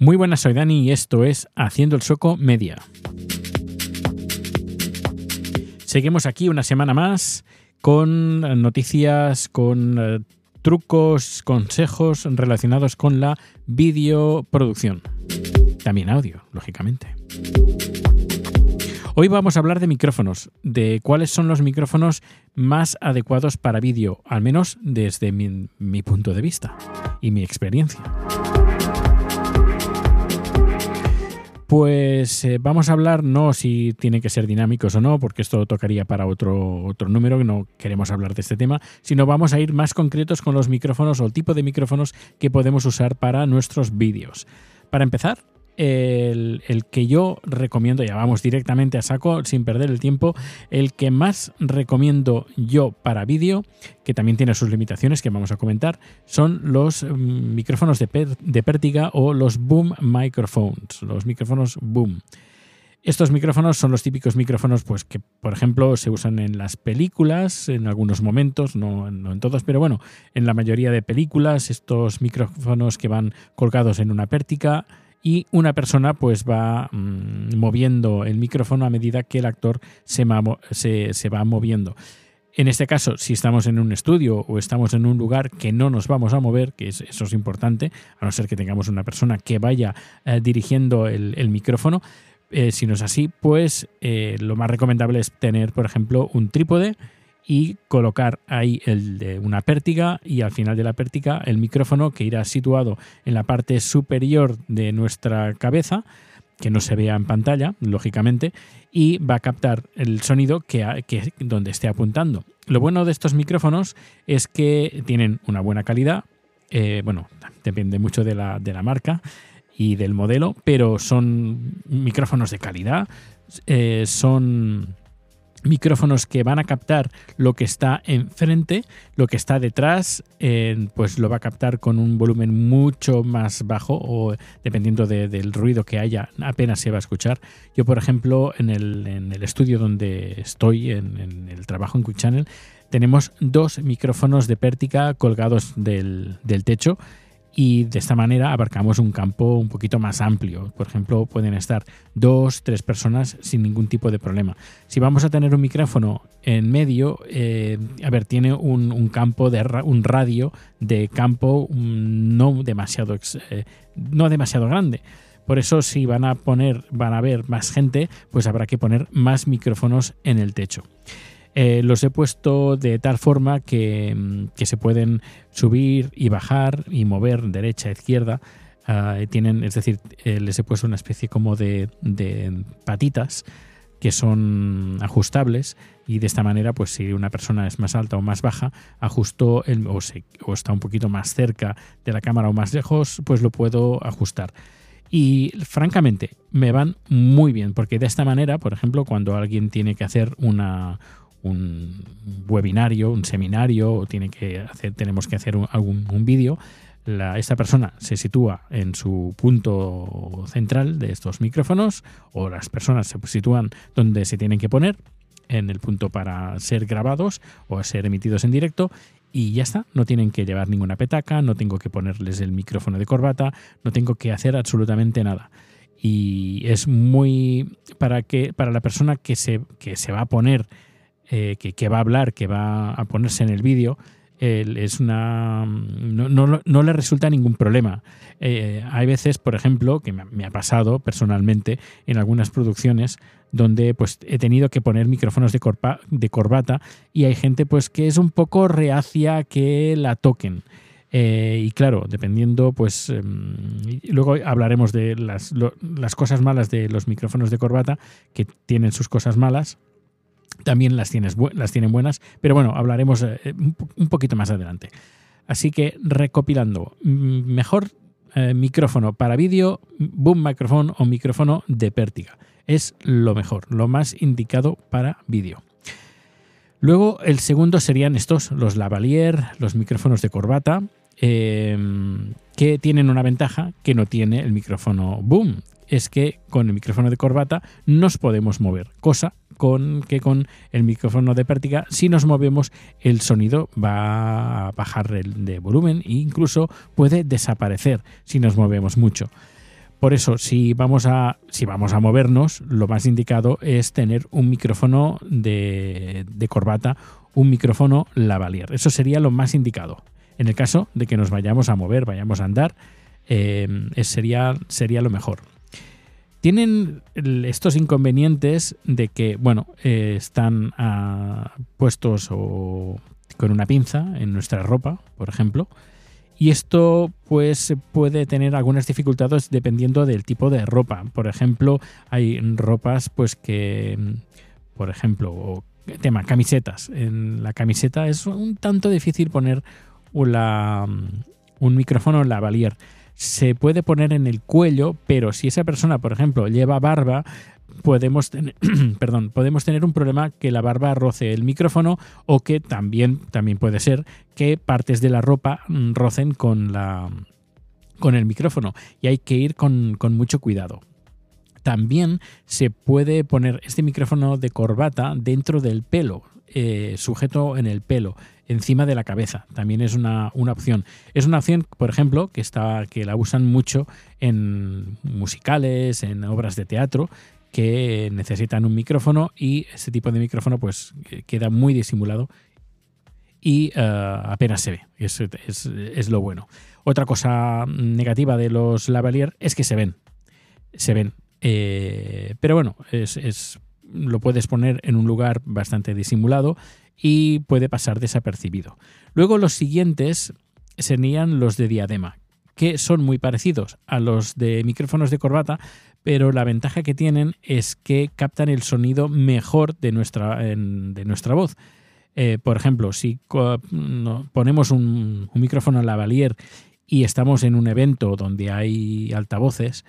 Muy buenas, soy Dani y esto es Haciendo el Soco Media. Seguimos aquí una semana más con noticias, con eh, trucos, consejos relacionados con la videoproducción. También audio, lógicamente. Hoy vamos a hablar de micrófonos, de cuáles son los micrófonos más adecuados para vídeo, al menos desde mi punto de vista y mi experiencia. Pues eh, vamos a hablar no si tiene que ser dinámicos o no, porque esto tocaría para otro, otro número, que no queremos hablar de este tema, sino vamos a ir más concretos con los micrófonos o el tipo de micrófonos que podemos usar para nuestros vídeos. Para empezar, el, que yo recomiendo, ya vamos directamente a saco sin perder el tiempo, el que más recomiendo yo para vídeo, que también tiene sus limitaciones que vamos a comentar, son los mm, micrófonos de, de pértiga o los boom microphones, los micrófonos boom. Estos micrófonos son los típicos micrófonos pues, que, por ejemplo, se usan en las películas en algunos momentos, no, no, en todos, pero bueno, en la mayoría de películas, estos micrófonos que van colgados en una pértiga y una persona pues va mm, moviendo el micrófono a medida que el actor se, se, va moviendo. En este caso, si estamos en un estudio o estamos en un lugar que no nos vamos a mover, que eso es importante, a no ser que tengamos una persona que vaya eh, dirigiendo el, micrófono, eh, si no es así, pues eh, lo más recomendable es tener, por ejemplo, un trípode y colocar ahí el de una pértiga y al final de la pértiga el micrófono que irá situado en la parte superior de nuestra cabeza que no se vea en pantalla, lógicamente, y va a captar el sonido que, donde esté apuntando. Lo bueno de estos micrófonos es que tienen una buena calidad, eh, bueno, depende mucho de la, de la, marca y del modelo, pero son micrófonos de calidad, eh, son micrófonos que van a captar lo que está enfrente, lo que está detrás, pues lo va a captar con un volumen mucho más bajo o dependiendo del ruido que haya, apenas se va a escuchar. Yo, por ejemplo, en el, estudio donde estoy, en, el trabajo en Quick Channel, tenemos dos micrófonos de pértica colgados del, del techo y de esta manera abarcamos un campo un poquito más amplio. Por ejemplo, pueden estar dos, tres personas sin ningún tipo de problema. Si vamos a tener un micrófono en medio, eh, a ver, tiene un, campo de un radio de campo no demasiado eh, no demasiado grande. Por eso, si van a poner, van a ver más gente, pues habrá que poner más micrófonos en el techo. Eh, los he puesto de tal forma que, mm, se pueden subir y bajar y mover derecha, izquierda. Ah, tienen, es decir, eh, les he puesto una especie como de, patitas que son ajustables y de esta manera, pues si una persona es más alta o más baja, ajusto el, o, o está un poquito más cerca de la cámara o más lejos, pues lo puedo ajustar. Y francamente, me van muy bien, porque de esta manera, por ejemplo, cuando alguien tiene que hacer una, un webinario, un seminario, o tiene que hacer, tenemos que hacer un, algún un vídeo, esta persona se sitúa en su punto central de estos micrófonos, o las personas se sitúan donde se tienen que poner, en el punto para ser grabados o ser emitidos en directo, y ya está, no tienen que llevar ninguna petaca, no tengo que ponerles el micrófono de corbata, no tengo que hacer absolutamente nada. Y es muy para que para la persona que se, que se va a poner eh, que, va a hablar, que va a ponerse en el vídeo, es una no, le resulta ningún problema. Eh, hay veces, por ejemplo, que me, ha pasado personalmente en algunas producciones donde pues he tenido que poner micrófonos de, de corbata y hay gente pues que es un poco reacia que la toquen. Eh, y claro, dependiendo, pues em, luego hablaremos de las cosas malas de los micrófonos de corbata, que tienen sus cosas malas, también las, tienes, las tienen buenas, pero bueno, hablaremos eh, un poquito más adelante. Así que recopilando, mejor eh, micrófono para vídeo, boom micrófono o micrófono de pértiga. Es lo mejor, lo más indicado para vídeo. Luego el segundo serían estos, los lavalier, los micrófonos de corbata, em, que tienen una ventaja que no tiene el micrófono boom, es que con el micrófono de corbata nos podemos mover, cosa con que con el micrófono de pértiga, si nos movemos, el sonido va a bajar de volumen e incluso puede desaparecer si nos movemos mucho. Por eso, si vamos a, si vamos a movernos, lo más indicado es tener un micrófono de, corbata, un micrófono lavalier. Eso sería lo más indicado. En el caso de que nos vayamos a mover, vayamos a andar, eh, sería, sería lo mejor. Tienen estos inconvenientes de que, bueno, eh, están ah, puestos con una pinza en nuestra ropa, por ejemplo, y esto pues puede tener algunas dificultades dependiendo del tipo de ropa. Por ejemplo, hay ropas pues que, por ejemplo, tema camisetas. En la camiseta es un tanto difícil poner un micrófono lavalier. Se puede poner en el cuello, pero si esa persona, por ejemplo, lleva barba, podemos tener, perdón, podemos tener un problema que la barba roce el micrófono o que también, también puede ser que partes de la ropa mm, rocen con, la, con el micrófono y hay que ir con, mucho cuidado. También se puede poner este micrófono de corbata dentro del pelo, eh, sujeto en el pelo, encima de la cabeza. También es una, una, opción. Es una opción, por ejemplo, que, está, que la usan mucho en musicales, en obras de teatro, que necesitan un micrófono y ese tipo de micrófono pues queda muy disimulado y eh, apenas se ve. Es, lo bueno. Otra cosa negativa de los lavalier es que se ven. Se ven. Eh, pero bueno, es, lo puedes poner en un lugar bastante disimulado y puede pasar desapercibido. Luego los siguientes serían los de diadema, que son muy parecidos a los de micrófonos de corbata, pero la ventaja que tienen es que captan el sonido mejor de nuestra, de nuestra voz. Eh, por ejemplo, si ponemos un, micrófono lavalier y estamos en un evento donde hay altavoces,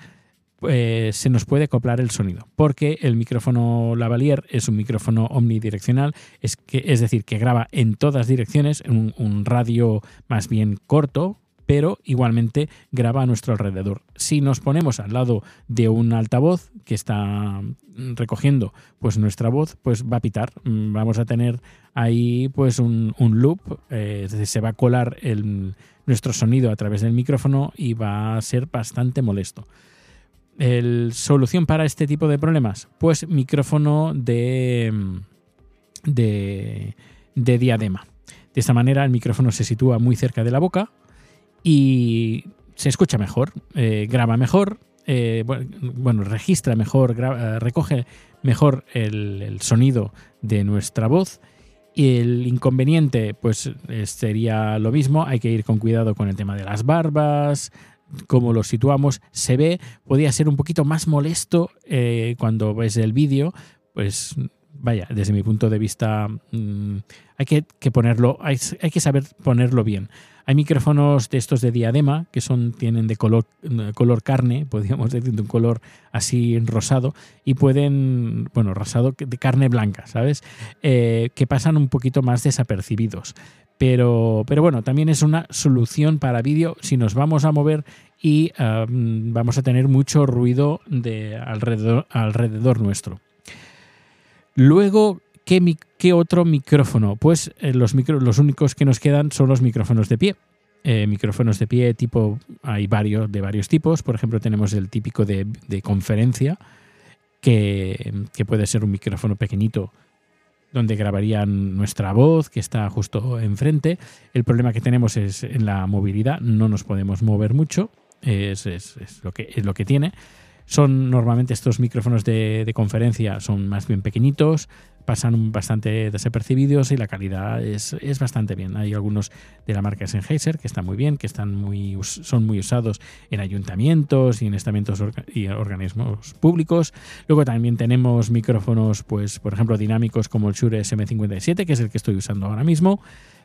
pues se nos puede acoplar el sonido, porque el micrófono lavalier es un micrófono omnidireccional, es, que, es decir, que graba en todas direcciones, en un radio más bien corto, pero igualmente graba a nuestro alrededor. Si nos ponemos al lado de un altavoz que está recogiendo pues nuestra voz, pues va a pitar. Mm, vamos a tener ahí pues un, loop, eh, se va a colar nuestro sonido a través del micrófono y va a ser bastante molesto. El, ¿Solución para este tipo de problemas? Pues micrófono de, de, de diadema. De esta manera el micrófono se sitúa muy cerca de la boca, y se escucha mejor, eh, graba mejor, eh, bueno, registra mejor, eh, recoge mejor el, sonido de nuestra voz. Y el inconveniente, pues sería lo mismo, hay que ir con cuidado con el tema de las barbas, cómo lo situamos, se ve, podría ser un poquito más molesto cuando ves el vídeo, pues vaya, desde mi punto de vista, mm, hay que, ponerlo, hay, que saber ponerlo bien. Hay micrófonos de estos de diadema que son, tienen de color, color carne, podríamos decir, de un color así rosado, y pueden, bueno, rosado de carne blanca, ¿sabes? Eh, que pasan un poquito más desapercibidos. Pero, pero bueno, también es una solución para vídeo si nos vamos a mover y vamos a tener mucho ruido de alrededor, alrededor nuestro. Luego, ¿qué, otro micrófono? Pues eh, los, únicos que nos quedan son los micrófonos de pie. Eh, micrófonos de pie tipo, hay varios de varios tipos. Por ejemplo, tenemos el típico de, conferencia, que, puede ser un micrófono pequeñito donde grabarían nuestra voz, que está justo enfrente. El problema que tenemos es en la movilidad, no nos podemos mover mucho, es, lo, que, es lo que tiene. Son normalmente estos micrófonos de, conferencia, son más bien pequeñitos, pasan bastante desapercibidos y la calidad es, bastante bien. Hay algunos de la marca Sennheiser que están muy bien, que están muy, son muy usados en ayuntamientos y en estamentos y organismos públicos. Luego también tenemos micrófonos, pues, por ejemplo, dinámicos como el Shure SM57, que es el que estoy usando ahora mismo,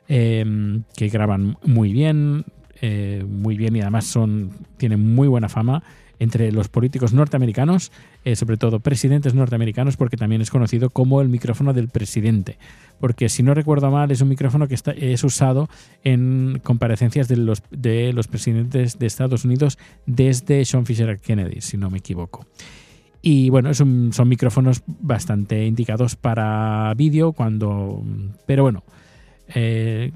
em, que graban muy bien, eh, muy bien y además son, tienen muy buena fama entre los políticos norteamericanos, eh, sobre todo presidentes norteamericanos, porque también es conocido como el micrófono del presidente. Porque si no recuerdo mal, es un micrófono que está, es usado en comparecencias de los, de los presidentes de Estados Unidos desde Sean Fisher Kennedy, si no me equivoco. Y bueno, son micrófonos bastante indicados para vídeo, cuando. Pero bueno. Eh,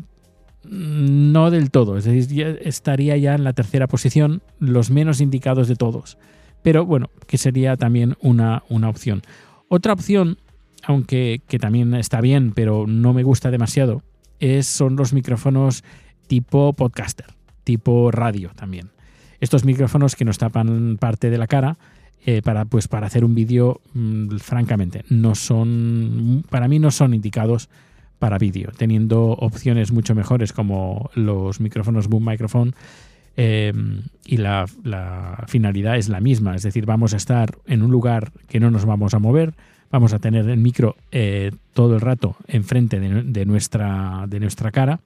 no del todo, es decir, estaría ya en la tercera posición, los menos indicados de todos. pero bueno, que sería también una, una opción. Otra opción, aunque que también está bien, pero no me gusta demasiado, es, son los micrófonos tipo podcaster, tipo radio también. Estos micrófonos que nos tapan parte de la cara, eh, para, pues, para hacer un vídeo, mm, francamente, no son, para mí no son indicados para vídeo, teniendo opciones mucho mejores como los micrófonos Boom Microphone. Eh, y la, finalidad es la misma, es decir, vamos a estar en un lugar que no nos vamos a mover, vamos a tener el micro eh, todo el rato enfrente de, nuestra, de nuestra cara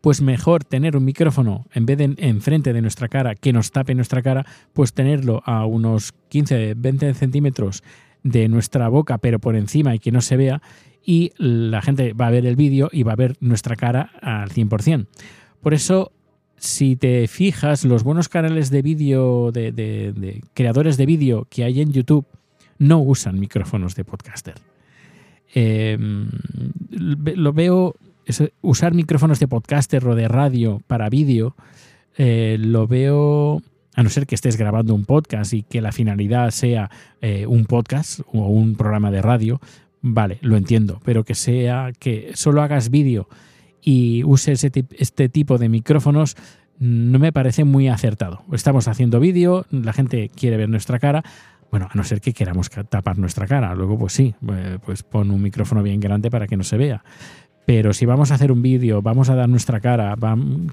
pues mejor tener un micrófono en vez de enfrente de nuestra cara que nos tape nuestra cara, pues tenerlo a unos 15, 20 centímetros de nuestra boca, pero por encima y que no se vea, y la gente va a ver el vídeo y va a ver nuestra cara al 100%. Por eso, si te fijas, los buenos canales de vídeo, de, creadores de vídeo que hay en YouTube, no usan micrófonos de podcaster. Em, lo veo usar micrófonos de podcaster o de radio para vídeo, eh, lo veo, a no ser que estés grabando un podcast y que la finalidad sea eh, un podcast o un programa de radio, vale, lo entiendo, pero que sea que solo hagas vídeo y uses este tipo de micrófonos, no me parece muy acertado. Estamos haciendo vídeo, la gente quiere ver nuestra cara. Bueno, a no ser que queramos tapar nuestra cara. Luego, pues sí, eh, pues pon un micrófono bien grande para que no se vea. Pero si vamos a hacer un vídeo, vamos a dar nuestra cara,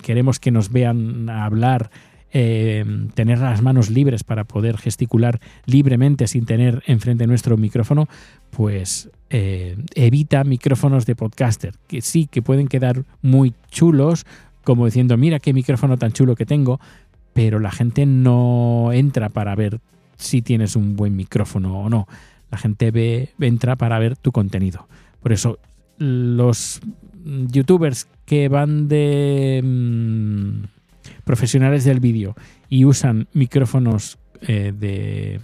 queremos que nos vean hablar, eh, tener las manos libres para poder gesticular libremente sin tener enfrente nuestro micrófono, pues eh, evita micrófonos de podcaster, que sí que pueden quedar muy chulos, como diciendo, mira qué micrófono tan chulo que tengo, pero la gente no entra para ver si tienes un buen micrófono o no. La gente ve, entra para ver tu contenido. Por eso los youtubers que van de mm, profesionales del vídeo y usan micrófonos eh, de,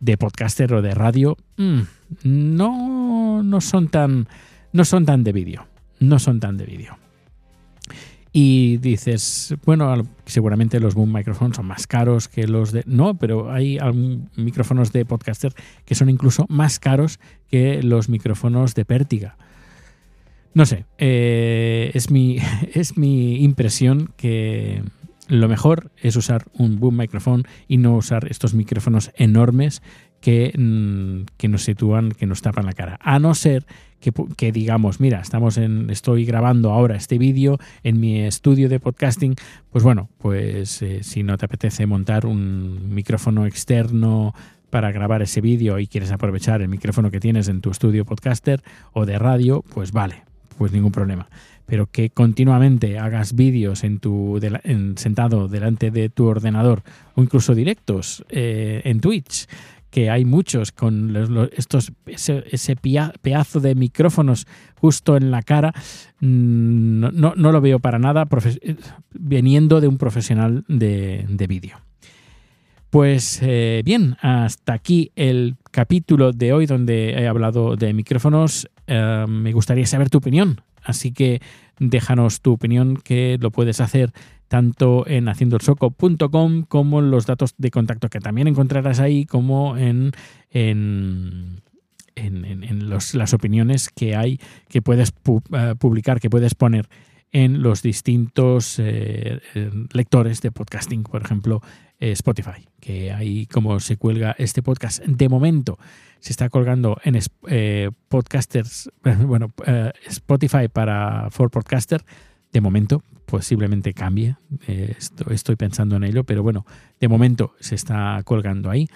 de, podcaster o de radio, mm, no, no son tan no son tan de vídeo. No son tan de vídeo. Y dices, bueno, seguramente los boom micrófonos son más caros que los de... No, pero hay micrófonos de podcaster que son incluso más caros que los micrófonos de pértiga. No sé, eh, es, mi, es mi impresión que lo mejor es usar un boom micrófono y no usar estos micrófonos enormes que, mm, que, nos sitúan, que nos tapan la cara. A no ser que, digamos, mira, estamos en, estoy grabando ahora este vídeo en mi estudio de podcasting, pues bueno, pues eh, si no te apetece montar un micrófono externo para grabar ese vídeo y quieres aprovechar el micrófono que tienes en tu estudio podcaster o de radio, pues vale, pues ningún problema. Pero que continuamente hagas vídeos en tu sentado delante de tu ordenador o incluso directos eh, en Twitch que hay muchos con estos ese, pedazo de micrófonos justo en la cara, mm, no, lo veo para nada viniendo de un profesional de, vídeo. Pues eh, bien, hasta aquí el capítulo de hoy donde he hablado de micrófonos. Eh, me gustaría saber tu opinión, así que déjanos tu opinión que lo puedes hacer tanto en haciendoelsoco.com como en los datos de contacto que también encontrarás ahí, como en, en, en, las opiniones que hay que puedes eh, publicar, que puedes poner en los distintos eh, lectores de podcasting, por ejemplo, Spotify, que ahí como se cuelga este podcast. De momento se está colgando en podcasters, bueno, Spotify para For Podcaster, de momento, posiblemente cambie, eh, estoy pensando en ello, pero bueno, de momento se está colgando ahí.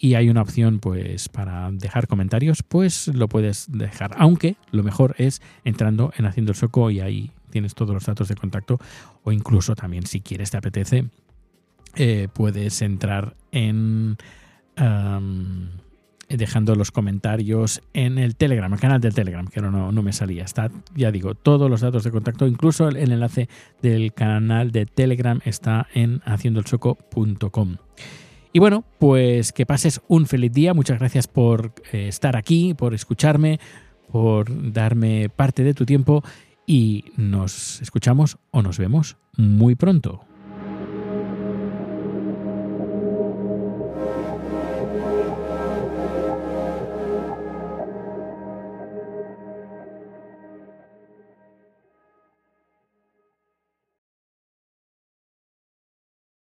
Y hay una opción pues para dejar comentarios, pues lo puedes dejar, aunque lo mejor es entrando en Haciendo el Soco y ahí tienes todos los datos de contacto o incluso también si quieres te apetece eh, puedes entrar en dejando los comentarios en el Telegram, el canal del Telegram, que no, no me salía. Está, ya digo, todos los datos de contacto, incluso el, enlace del canal de Telegram está en haciendoelsoco.com. Y bueno, pues que pases un feliz día. Muchas gracias por eh, estar aquí, por escucharme, por darme parte de tu tiempo y nos escuchamos o nos vemos muy pronto.